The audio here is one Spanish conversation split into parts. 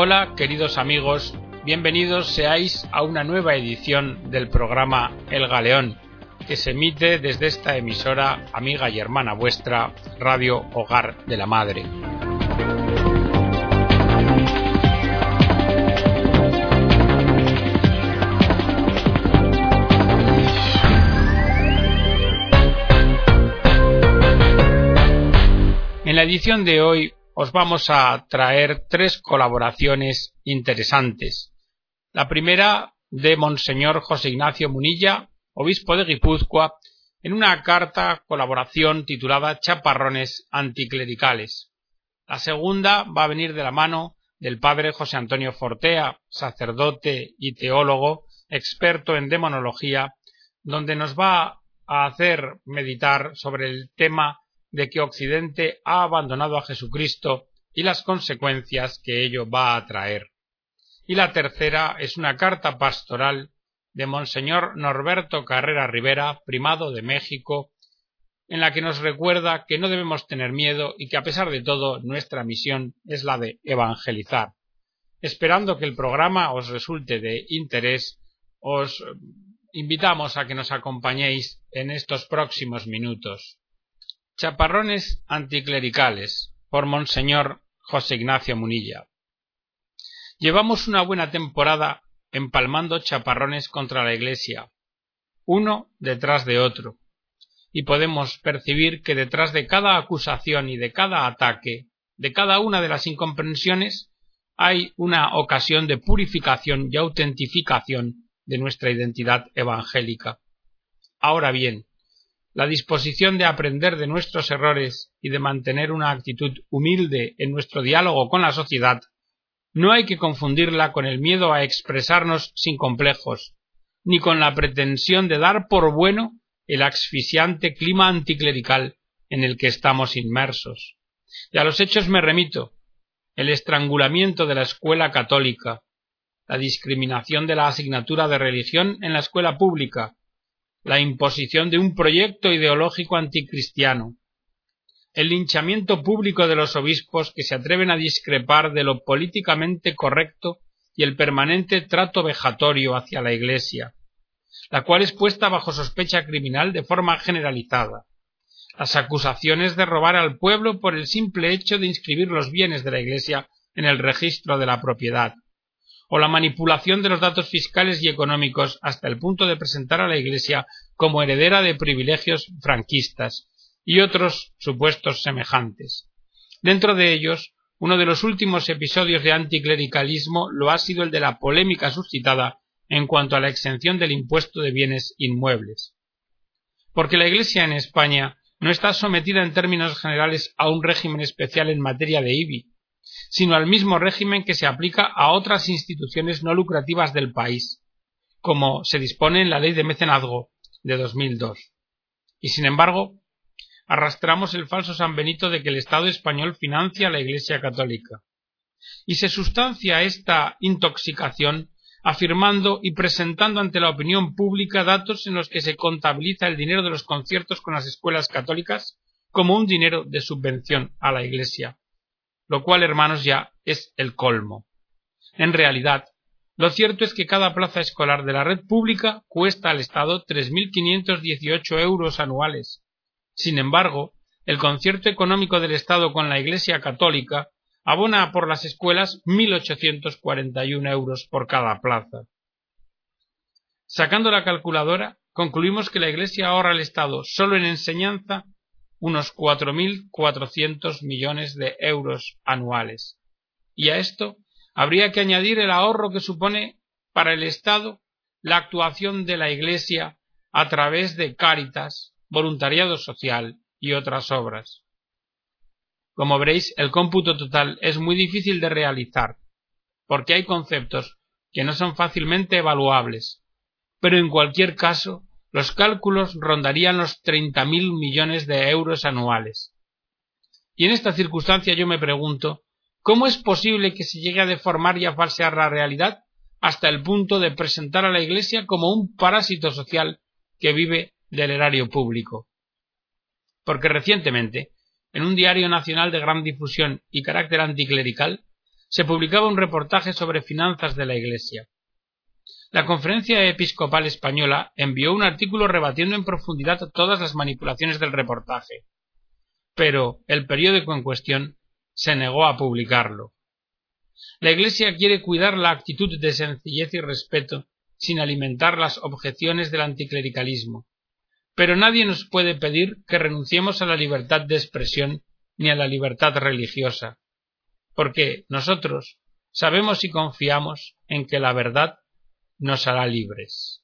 Hola queridos amigos, bienvenidos seáis a una nueva edición del programa El Galeón, que se emite desde esta emisora amiga y hermana vuestra, Radio Hogar de la Madre. En la edición de hoy os vamos a traer tres colaboraciones interesantes. La primera de Monseñor José Ignacio Munilla, obispo de Guipúzcoa, en una carta colaboración titulada Chaparrones anticlericales. La segunda va a venir de la mano del padre José Antonio Fortea, sacerdote y teólogo, experto en demonología, donde nos va a hacer meditar sobre el tema de que Occidente ha abandonado a Jesucristo y las consecuencias que ello va a traer. Y la tercera es una carta pastoral de Monseñor Norberto Carrera Rivera, primado de México, en la que nos recuerda que no debemos tener miedo y que a pesar de todo nuestra misión es la de evangelizar. Esperando que el programa os resulte de interés, os invitamos a que nos acompañéis en estos próximos minutos. Chaparrones anticlericales por Monseñor José Ignacio Munilla. Llevamos una buena temporada empalmando chaparrones contra la Iglesia, uno detrás de otro, y podemos percibir que detrás de cada acusación y de cada ataque, de cada una de las incomprensiones, hay una ocasión de purificación y autentificación de nuestra identidad evangélica. Ahora bien, la disposición de aprender de nuestros errores y de mantener una actitud humilde en nuestro diálogo con la sociedad, no hay que confundirla con el miedo a expresarnos sin complejos, ni con la pretensión de dar por bueno el asfixiante clima anticlerical en el que estamos inmersos. Y a los hechos me remito el estrangulamiento de la escuela católica, la discriminación de la asignatura de religión en la escuela pública, la imposición de un proyecto ideológico anticristiano, el linchamiento público de los obispos que se atreven a discrepar de lo políticamente correcto y el permanente trato vejatorio hacia la Iglesia, la cual es puesta bajo sospecha criminal de forma generalizada, las acusaciones de robar al pueblo por el simple hecho de inscribir los bienes de la Iglesia en el registro de la propiedad, o la manipulación de los datos fiscales y económicos hasta el punto de presentar a la Iglesia como heredera de privilegios franquistas y otros supuestos semejantes. Dentro de ellos, uno de los últimos episodios de anticlericalismo lo ha sido el de la polémica suscitada en cuanto a la exención del impuesto de bienes inmuebles. Porque la Iglesia en España no está sometida en términos generales a un régimen especial en materia de IBI, sino al mismo régimen que se aplica a otras instituciones no lucrativas del país, como se dispone en la ley de mecenazgo de 2002. Y sin embargo, arrastramos el falso San Benito de que el Estado español financia a la Iglesia católica. Y se sustancia esta intoxicación afirmando y presentando ante la opinión pública datos en los que se contabiliza el dinero de los conciertos con las escuelas católicas como un dinero de subvención a la Iglesia, lo cual, hermanos, ya es el colmo. En realidad, lo cierto es que cada plaza escolar de la red pública cuesta al Estado 3.518 euros anuales. Sin embargo, el concierto económico del Estado con la Iglesia católica abona por las escuelas 1.841 euros por cada plaza. Sacando la calculadora, concluimos que la Iglesia ahorra al Estado solo en enseñanza unos 4.400 millones de euros anuales. Y a esto habría que añadir el ahorro que supone para el Estado la actuación de la Iglesia a través de Cáritas, voluntariado social y otras obras. Como veréis, el cómputo total es muy difícil de realizar, porque hay conceptos que no son fácilmente evaluables, pero en cualquier caso los cálculos rondarían los treinta mil millones de euros anuales. Y en esta circunstancia yo me pregunto ¿cómo es posible que se llegue a deformar y a falsear la realidad hasta el punto de presentar a la Iglesia como un parásito social que vive del erario público? Porque recientemente, en un diario nacional de gran difusión y carácter anticlerical, se publicaba un reportaje sobre finanzas de la Iglesia. La Conferencia Episcopal Española envió un artículo rebatiendo en profundidad todas las manipulaciones del reportaje, pero el periódico en cuestión se negó a publicarlo. La Iglesia quiere cuidar la actitud de sencillez y respeto sin alimentar las objeciones del anticlericalismo, pero nadie nos puede pedir que renunciemos a la libertad de expresión ni a la libertad religiosa, porque nosotros sabemos y confiamos en que la verdad nos hará libres.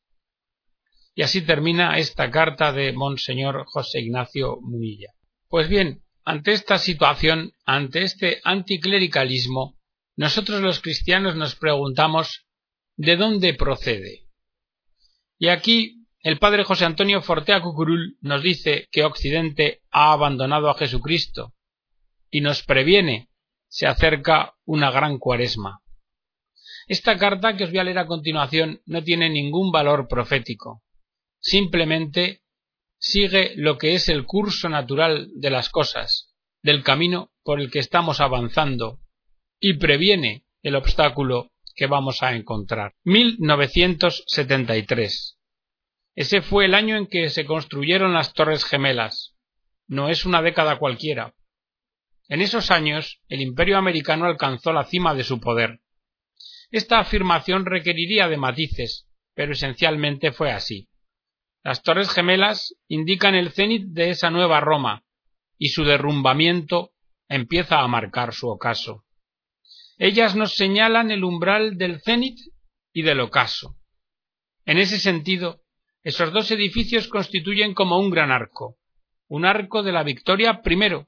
Y así termina esta carta de Monseñor José Ignacio Munilla. Pues bien, ante esta situación, ante este anticlericalismo, nosotros los cristianos nos preguntamos ¿de dónde procede? Y aquí el padre José Antonio Fortea Cucurul nos dice que Occidente ha abandonado a Jesucristo y nos previene se acerca una gran cuaresma. Esta carta que os voy a leer a continuación no tiene ningún valor profético. Simplemente sigue lo que es el curso natural de las cosas, del camino por el que estamos avanzando, y previene el obstáculo que vamos a encontrar. 1973. Ese fue el año en que se construyeron las Torres Gemelas. No es una década cualquiera. En esos años el imperio americano alcanzó la cima de su poder. Esta afirmación requeriría de matices, pero esencialmente fue así. Las Torres Gemelas indican el cenit de esa nueva Roma, y su derrumbamiento empieza a marcar su ocaso. Ellas nos señalan el umbral del cenit y del ocaso. En ese sentido, esos dos edificios constituyen como un gran arco, un arco de la victoria primero,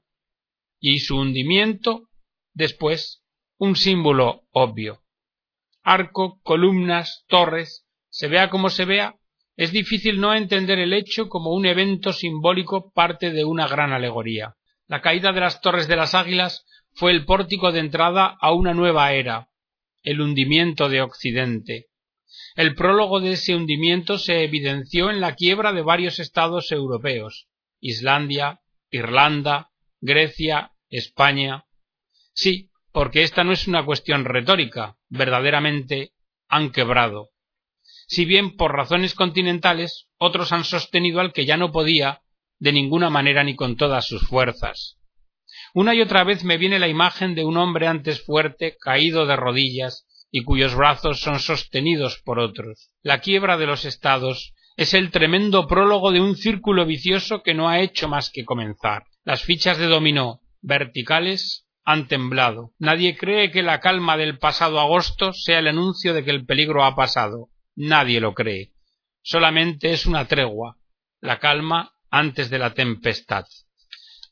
y su hundimiento después, un símbolo obvio arco, columnas, torres, se vea como se vea, es difícil no entender el hecho como un evento simbólico parte de una gran alegoría. La caída de las torres de las águilas fue el pórtico de entrada a una nueva era, el hundimiento de Occidente. El prólogo de ese hundimiento se evidenció en la quiebra de varios estados europeos Islandia, Irlanda, Grecia, España. Sí, porque esta no es una cuestión retórica, verdaderamente han quebrado. Si bien por razones continentales otros han sostenido al que ya no podía de ninguna manera ni con todas sus fuerzas. Una y otra vez me viene la imagen de un hombre antes fuerte, caído de rodillas, y cuyos brazos son sostenidos por otros. La quiebra de los estados es el tremendo prólogo de un círculo vicioso que no ha hecho más que comenzar. Las fichas de dominó verticales han temblado. Nadie cree que la calma del pasado agosto sea el anuncio de que el peligro ha pasado. Nadie lo cree. Solamente es una tregua, la calma antes de la tempestad.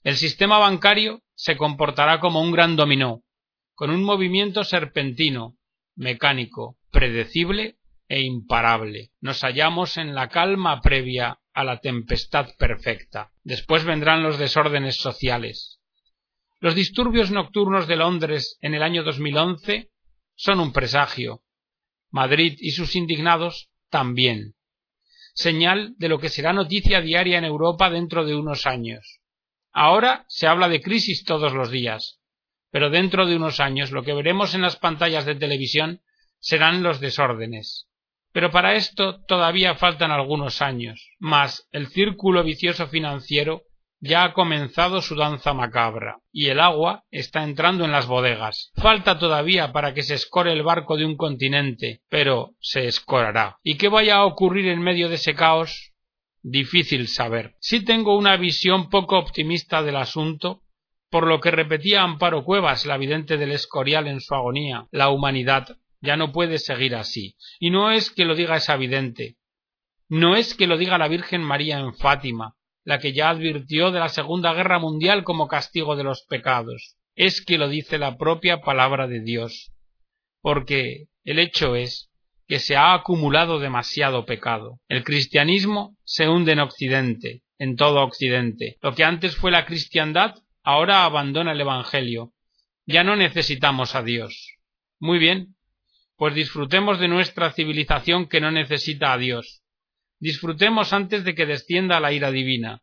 El sistema bancario se comportará como un gran dominó, con un movimiento serpentino, mecánico, predecible e imparable. Nos hallamos en la calma previa a la tempestad perfecta. Después vendrán los desórdenes sociales, los disturbios nocturnos de Londres en el año 2011 son un presagio. Madrid y sus indignados también. Señal de lo que será noticia diaria en Europa dentro de unos años. Ahora se habla de crisis todos los días, pero dentro de unos años lo que veremos en las pantallas de televisión serán los desórdenes. Pero para esto todavía faltan algunos años, más el círculo vicioso financiero ya ha comenzado su danza macabra, y el agua está entrando en las bodegas. Falta todavía para que se escore el barco de un continente, pero se escorará. ¿Y qué vaya a ocurrir en medio de ese caos? Difícil saber. Sí tengo una visión poco optimista del asunto, por lo que repetía Amparo Cuevas, la vidente del Escorial en su agonía, la humanidad ya no puede seguir así. Y no es que lo diga esa vidente, no es que lo diga la Virgen María en Fátima, la que ya advirtió de la Segunda Guerra Mundial como castigo de los pecados. Es que lo dice la propia palabra de Dios. Porque el hecho es que se ha acumulado demasiado pecado. El cristianismo se hunde en Occidente, en todo Occidente. Lo que antes fue la cristiandad, ahora abandona el Evangelio. Ya no necesitamos a Dios. Muy bien, pues disfrutemos de nuestra civilización que no necesita a Dios disfrutemos antes de que descienda la ira divina.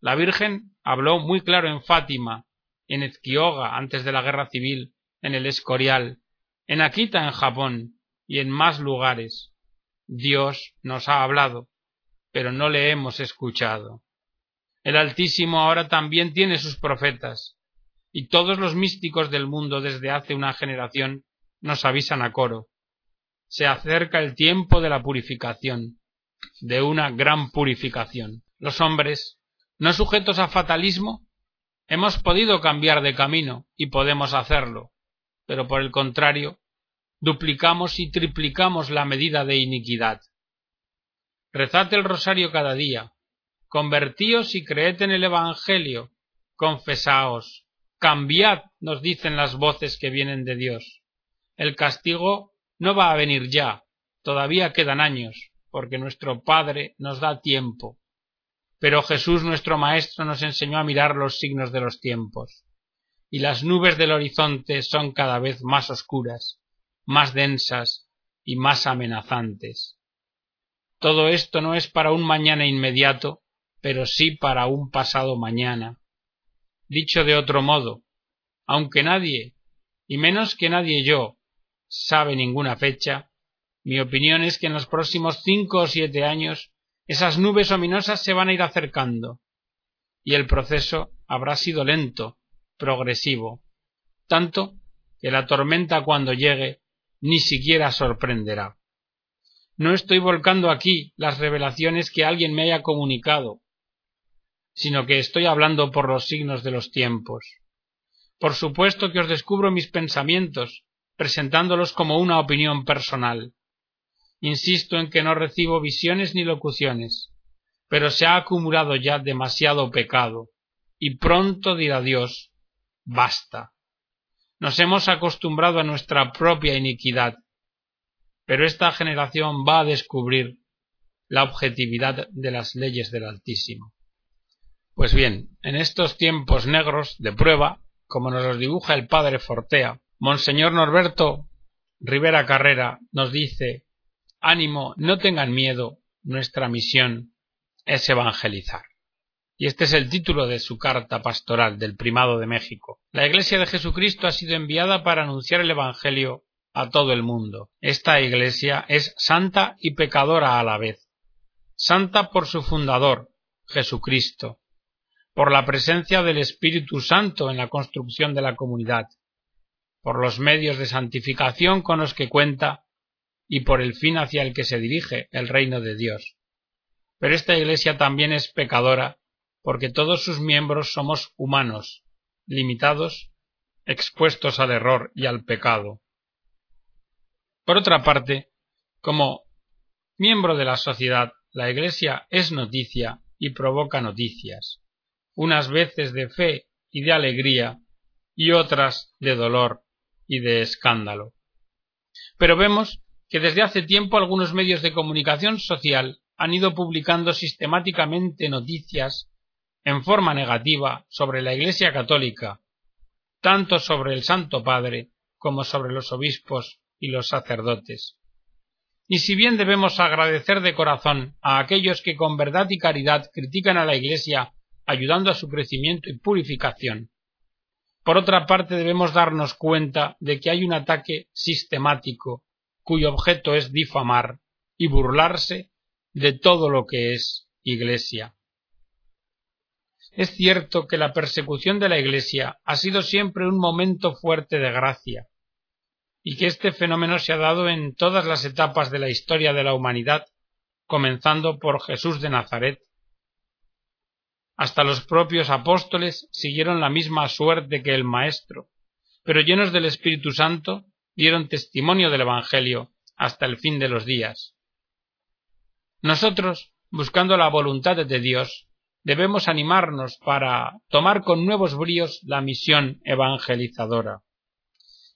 La Virgen habló muy claro en Fátima, en Ezquioga antes de la guerra civil, en el Escorial, en Akita en Japón y en más lugares. Dios nos ha hablado, pero no le hemos escuchado. El Altísimo ahora también tiene sus profetas, y todos los místicos del mundo desde hace una generación nos avisan a coro. Se acerca el tiempo de la purificación, de una gran purificación. Los hombres, no sujetos a fatalismo, hemos podido cambiar de camino y podemos hacerlo, pero por el contrario, duplicamos y triplicamos la medida de iniquidad. Rezad el rosario cada día, convertíos y creed en el Evangelio, confesaos, cambiad, nos dicen las voces que vienen de Dios. El castigo no va a venir ya, todavía quedan años, porque nuestro Padre nos da tiempo. Pero Jesús nuestro Maestro nos enseñó a mirar los signos de los tiempos, y las nubes del horizonte son cada vez más oscuras, más densas y más amenazantes. Todo esto no es para un mañana inmediato, pero sí para un pasado mañana. Dicho de otro modo, aunque nadie, y menos que nadie yo, sabe ninguna fecha, mi opinión es que en los próximos cinco o siete años esas nubes ominosas se van a ir acercando, y el proceso habrá sido lento, progresivo, tanto que la tormenta cuando llegue ni siquiera sorprenderá. No estoy volcando aquí las revelaciones que alguien me haya comunicado, sino que estoy hablando por los signos de los tiempos. Por supuesto que os descubro mis pensamientos, presentándolos como una opinión personal. Insisto en que no recibo visiones ni locuciones, pero se ha acumulado ya demasiado pecado, y pronto dirá Dios basta. Nos hemos acostumbrado a nuestra propia iniquidad, pero esta generación va a descubrir la objetividad de las leyes del Altísimo. Pues bien, en estos tiempos negros de prueba, como nos los dibuja el padre Fortea, Monseñor Norberto Rivera Carrera nos dice Ánimo, no tengan miedo, nuestra misión es evangelizar. Y este es el título de su carta pastoral del Primado de México. La Iglesia de Jesucristo ha sido enviada para anunciar el Evangelio a todo el mundo. Esta Iglesia es santa y pecadora a la vez. Santa por su fundador, Jesucristo, por la presencia del Espíritu Santo en la construcción de la comunidad, por los medios de santificación con los que cuenta y por el fin hacia el que se dirige el reino de Dios. Pero esta Iglesia también es pecadora porque todos sus miembros somos humanos, limitados, expuestos al error y al pecado. Por otra parte, como miembro de la sociedad, la Iglesia es noticia y provoca noticias, unas veces de fe y de alegría y otras de dolor y de escándalo. Pero vemos que desde hace tiempo algunos medios de comunicación social han ido publicando sistemáticamente noticias en forma negativa sobre la Iglesia católica, tanto sobre el Santo Padre como sobre los obispos y los sacerdotes. Y si bien debemos agradecer de corazón a aquellos que con verdad y caridad critican a la Iglesia ayudando a su crecimiento y purificación, por otra parte debemos darnos cuenta de que hay un ataque sistemático cuyo objeto es difamar y burlarse de todo lo que es Iglesia. Es cierto que la persecución de la Iglesia ha sido siempre un momento fuerte de gracia, y que este fenómeno se ha dado en todas las etapas de la historia de la humanidad, comenzando por Jesús de Nazaret. Hasta los propios apóstoles siguieron la misma suerte que el Maestro, pero llenos del Espíritu Santo dieron testimonio del Evangelio hasta el fin de los días. Nosotros, buscando la voluntad de Dios, debemos animarnos para tomar con nuevos bríos la misión evangelizadora.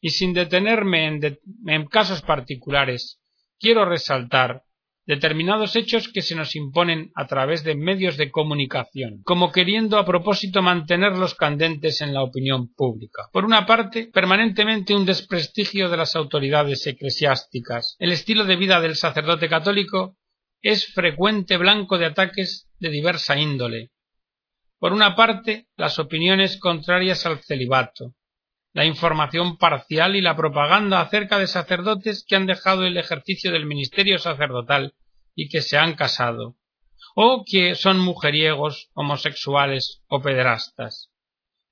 Y sin detenerme en, casos particulares, quiero resaltar determinados hechos que se nos imponen a través de medios de comunicación, como queriendo a propósito mantenerlos candentes en la opinión pública. Por una parte, permanentemente un desprestigio de las autoridades eclesiásticas, el estilo de vida del sacerdote católico es frecuente blanco de ataques de diversa índole. Por una parte, las opiniones contrarias al celibato, la información parcial y la propaganda acerca de sacerdotes que han dejado el ejercicio del ministerio sacerdotal y que se han casado, o que son mujeriegos, homosexuales o pederastas.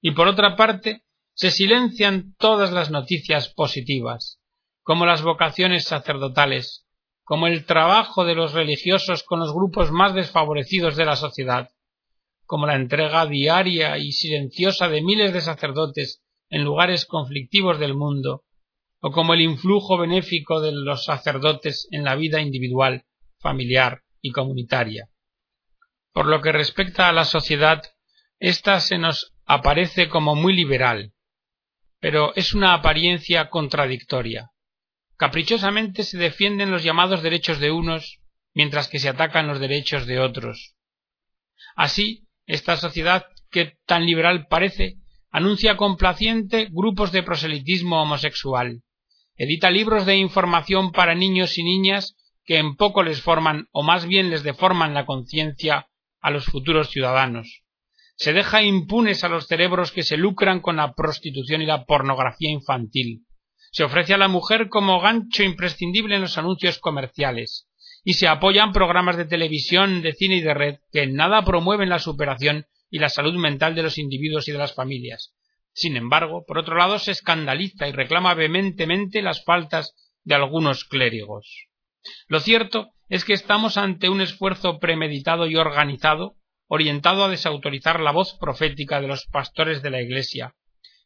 Y por otra parte, se silencian todas las noticias positivas, como las vocaciones sacerdotales, como el trabajo de los religiosos con los grupos más desfavorecidos de la sociedad, como la entrega diaria y silenciosa de miles de sacerdotes en lugares conflictivos del mundo, o como el influjo benéfico de los sacerdotes en la vida individual, familiar y comunitaria. Por lo que respecta a la sociedad, ésta se nos aparece como muy liberal, pero es una apariencia contradictoria. Caprichosamente se defienden los llamados derechos de unos, mientras que se atacan los derechos de otros. Así, esta sociedad que tan liberal parece anuncia complaciente grupos de proselitismo homosexual, edita libros de información para niños y niñas que en poco les forman o más bien les deforman la conciencia a los futuros ciudadanos. Se deja impunes a los cerebros que se lucran con la prostitución y la pornografía infantil. Se ofrece a la mujer como gancho imprescindible en los anuncios comerciales y se apoyan programas de televisión, de cine y de red que en nada promueven la superación y la salud mental de los individuos y de las familias. Sin embargo, por otro lado, se escandaliza y reclama vehementemente las faltas de algunos clérigos. Lo cierto es que estamos ante un esfuerzo premeditado y organizado, orientado a desautorizar la voz profética de los pastores de la Iglesia,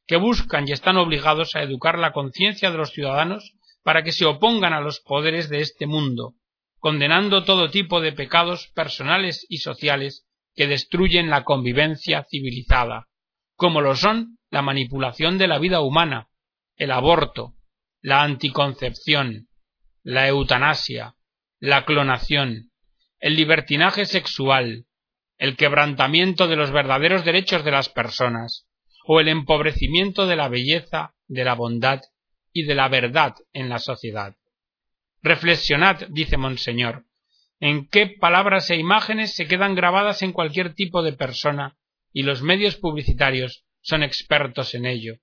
que buscan y están obligados a educar la conciencia de los ciudadanos para que se opongan a los poderes de este mundo, condenando todo tipo de pecados personales y sociales que destruyen la convivencia civilizada, como lo son la manipulación de la vida humana, el aborto, la anticoncepción, la eutanasia, la clonación, el libertinaje sexual, el quebrantamiento de los verdaderos derechos de las personas, o el empobrecimiento de la belleza, de la bondad y de la verdad en la sociedad. Reflexionad, dice Monseñor, en qué palabras e imágenes se quedan grabadas en cualquier tipo de persona, y los medios publicitarios son expertos en ello.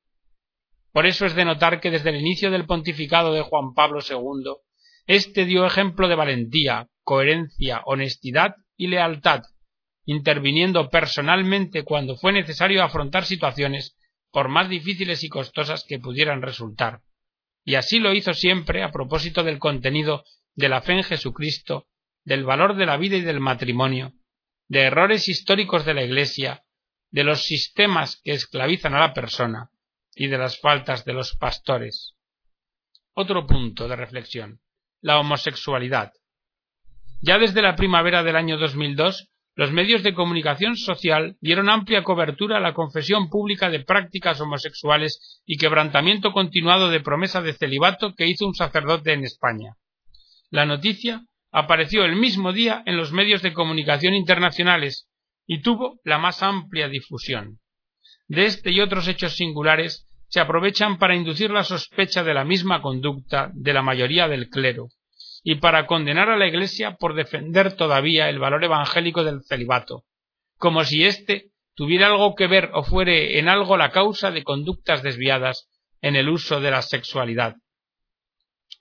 Por eso es de notar que desde el inicio del pontificado de Juan Pablo II, éste dio ejemplo de valentía, coherencia, honestidad y lealtad, interviniendo personalmente cuando fue necesario afrontar situaciones por más difíciles y costosas que pudieran resultar y así lo hizo siempre a propósito del contenido de la fe en Jesucristo, del valor de la vida y del matrimonio, de errores históricos de la Iglesia, de los sistemas que esclavizan a la persona y de las faltas de los pastores. Otro punto de reflexión la homosexualidad. Ya desde la primavera del año 2002 los medios de comunicación social dieron amplia cobertura a la confesión pública de prácticas homosexuales y quebrantamiento continuado de promesa de celibato que hizo un sacerdote en España. La noticia apareció el mismo día en los medios de comunicación internacionales y tuvo la más amplia difusión. De este y otros hechos singulares se aprovechan para inducir la sospecha de la misma conducta de la mayoría del clero, y para condenar a la Iglesia por defender todavía el valor evangélico del celibato, como si éste tuviera algo que ver o fuere en algo la causa de conductas desviadas en el uso de la sexualidad.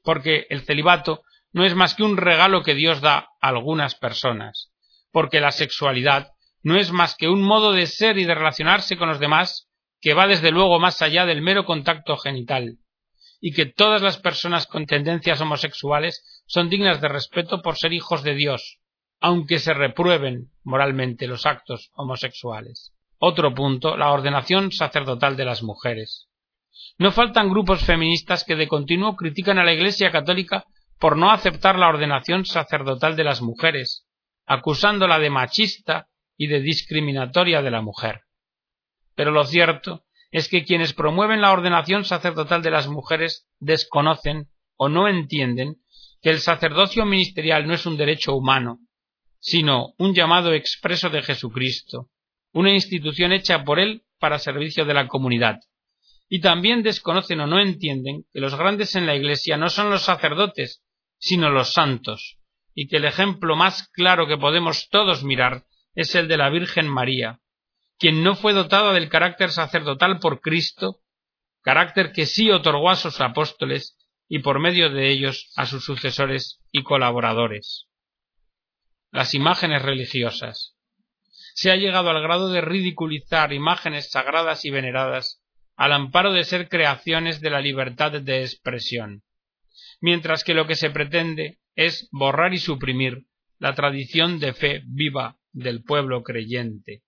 Porque el celibato no es más que un regalo que Dios da a algunas personas, porque la sexualidad no es más que un modo de ser y de relacionarse con los demás que va desde luego más allá del mero contacto genital, y que todas las personas con tendencias homosexuales son dignas de respeto por ser hijos de Dios, aunque se reprueben moralmente los actos homosexuales. Otro punto, la ordenación sacerdotal de las mujeres. No faltan grupos feministas que de continuo critican a la Iglesia católica por no aceptar la ordenación sacerdotal de las mujeres, acusándola de machista y de discriminatoria de la mujer. Pero lo cierto es que quienes promueven la ordenación sacerdotal de las mujeres desconocen o no entienden que el sacerdocio ministerial no es un derecho humano, sino un llamado expreso de Jesucristo, una institución hecha por él para servicio de la comunidad. Y también desconocen o no entienden que los grandes en la Iglesia no son los sacerdotes, sino los santos, y que el ejemplo más claro que podemos todos mirar es el de la Virgen María, quien no fue dotada del carácter sacerdotal por Cristo, carácter que sí otorgó a sus apóstoles y por medio de ellos a sus sucesores y colaboradores. Las imágenes religiosas. Se ha llegado al grado de ridiculizar imágenes sagradas y veneradas al amparo de ser creaciones de la libertad de expresión, mientras que lo que se pretende es borrar y suprimir la tradición de fe viva del pueblo creyente.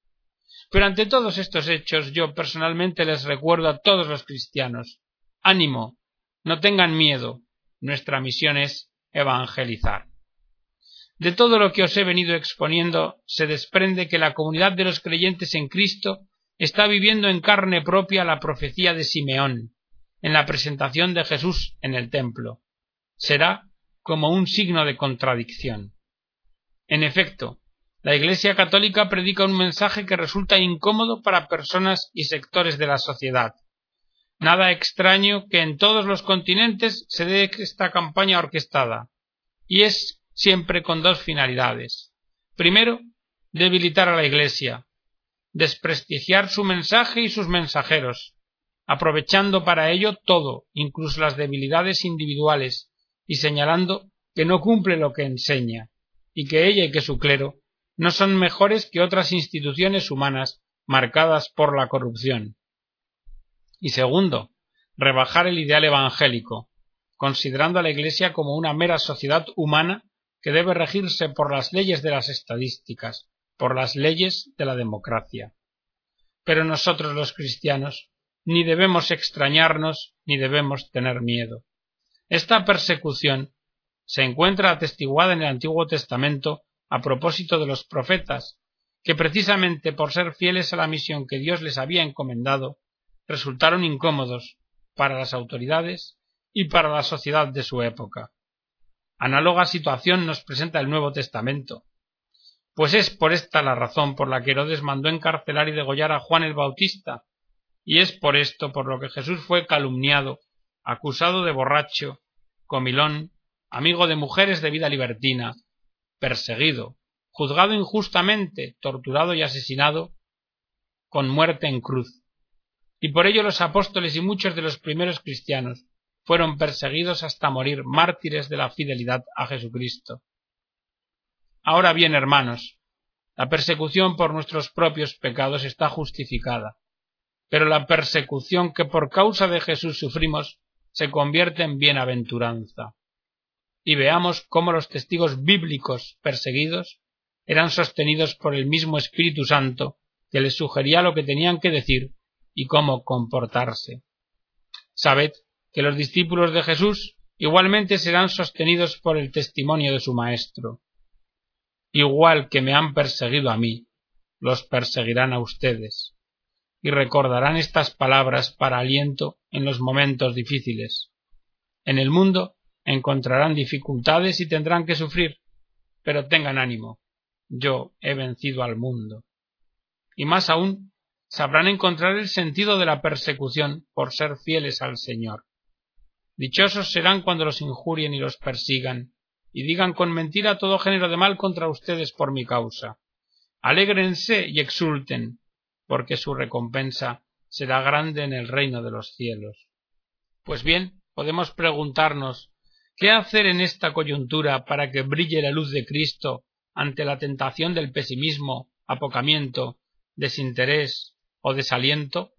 Pero ante todos estos hechos yo personalmente les recuerdo a todos los cristianos ánimo, no tengan miedo, nuestra misión es evangelizar. De todo lo que os he venido exponiendo se desprende que la comunidad de los creyentes en Cristo está viviendo en carne propia la profecía de Simeón, en la presentación de Jesús en el templo. Será como un signo de contradicción. En efecto, la Iglesia católica predica un mensaje que resulta incómodo para personas y sectores de la sociedad. Nada extraño que en todos los continentes se dé esta campaña orquestada, y es siempre con dos finalidades. Primero, debilitar a la Iglesia, desprestigiar su mensaje y sus mensajeros, aprovechando para ello todo, incluso las debilidades individuales, y señalando que no cumple lo que enseña, y que ella y que su clero no son mejores que otras instituciones humanas marcadas por la corrupción. Y segundo, rebajar el ideal evangélico, considerando a la Iglesia como una mera sociedad humana que debe regirse por las leyes de las estadísticas, por las leyes de la democracia. Pero nosotros los cristianos ni debemos extrañarnos ni debemos tener miedo. Esta persecución se encuentra atestiguada en el Antiguo Testamento a propósito de los profetas, que precisamente por ser fieles a la misión que Dios les había encomendado, resultaron incómodos para las autoridades y para la sociedad de su época. Análoga situación nos presenta el Nuevo Testamento. Pues es por esta la razón por la que Herodes mandó encarcelar y degollar a Juan el Bautista, y es por esto por lo que Jesús fue calumniado, acusado de borracho, comilón, amigo de mujeres de vida libertina, perseguido, juzgado injustamente, torturado y asesinado, con muerte en cruz. Y por ello los apóstoles y muchos de los primeros cristianos fueron perseguidos hasta morir mártires de la fidelidad a Jesucristo. Ahora bien, hermanos, la persecución por nuestros propios pecados está justificada, pero la persecución que por causa de Jesús sufrimos se convierte en bienaventuranza. Y veamos cómo los testigos bíblicos perseguidos eran sostenidos por el mismo Espíritu Santo que les sugería lo que tenían que decir y cómo comportarse. Sabed que los discípulos de Jesús igualmente serán sostenidos por el testimonio de su Maestro. Igual que me han perseguido a mí, los perseguirán a ustedes, y recordarán estas palabras para aliento en los momentos difíciles. En el mundo encontrarán dificultades y tendrán que sufrir, pero tengan ánimo, yo he vencido al mundo. Y más aún, sabrán encontrar el sentido de la persecución por ser fieles al Señor. Dichosos serán cuando los injurien y los persigan, y digan con mentira todo género de mal contra ustedes por mi causa. Alégrense y exulten, porque su recompensa será grande en el reino de los cielos. Pues bien, podemos preguntarnos ¿qué hacer en esta coyuntura para que brille la luz de Cristo ante la tentación del pesimismo, apocamiento, desinterés o desaliento?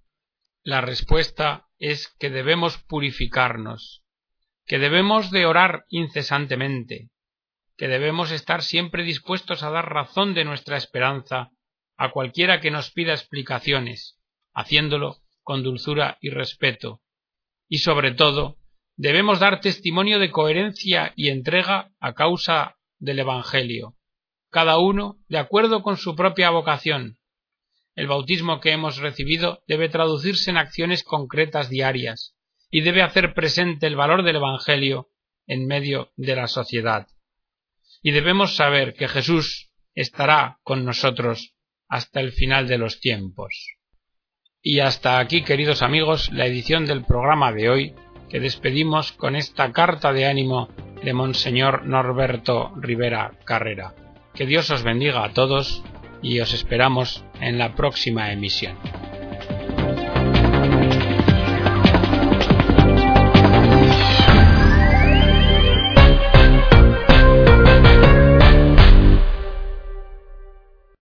La respuesta es que debemos purificarnos, que debemos de orar incesantemente, que debemos estar siempre dispuestos a dar razón de nuestra esperanza a cualquiera que nos pida explicaciones, haciéndolo con dulzura y respeto, y sobre todo debemos dar testimonio de coherencia y entrega a causa del Evangelio, cada uno de acuerdo con su propia vocación, el bautismo que hemos recibido debe traducirse en acciones concretas diarias y debe hacer presente el valor del Evangelio en medio de la sociedad. Y debemos saber que Jesús estará con nosotros hasta el final de los tiempos. Y hasta aquí, queridos amigos, la edición del programa de hoy, que despedimos con esta carta de ánimo de Monseñor Norberto Rivera Carrera. Que Dios os bendiga a todos y os esperamos en la próxima emisión.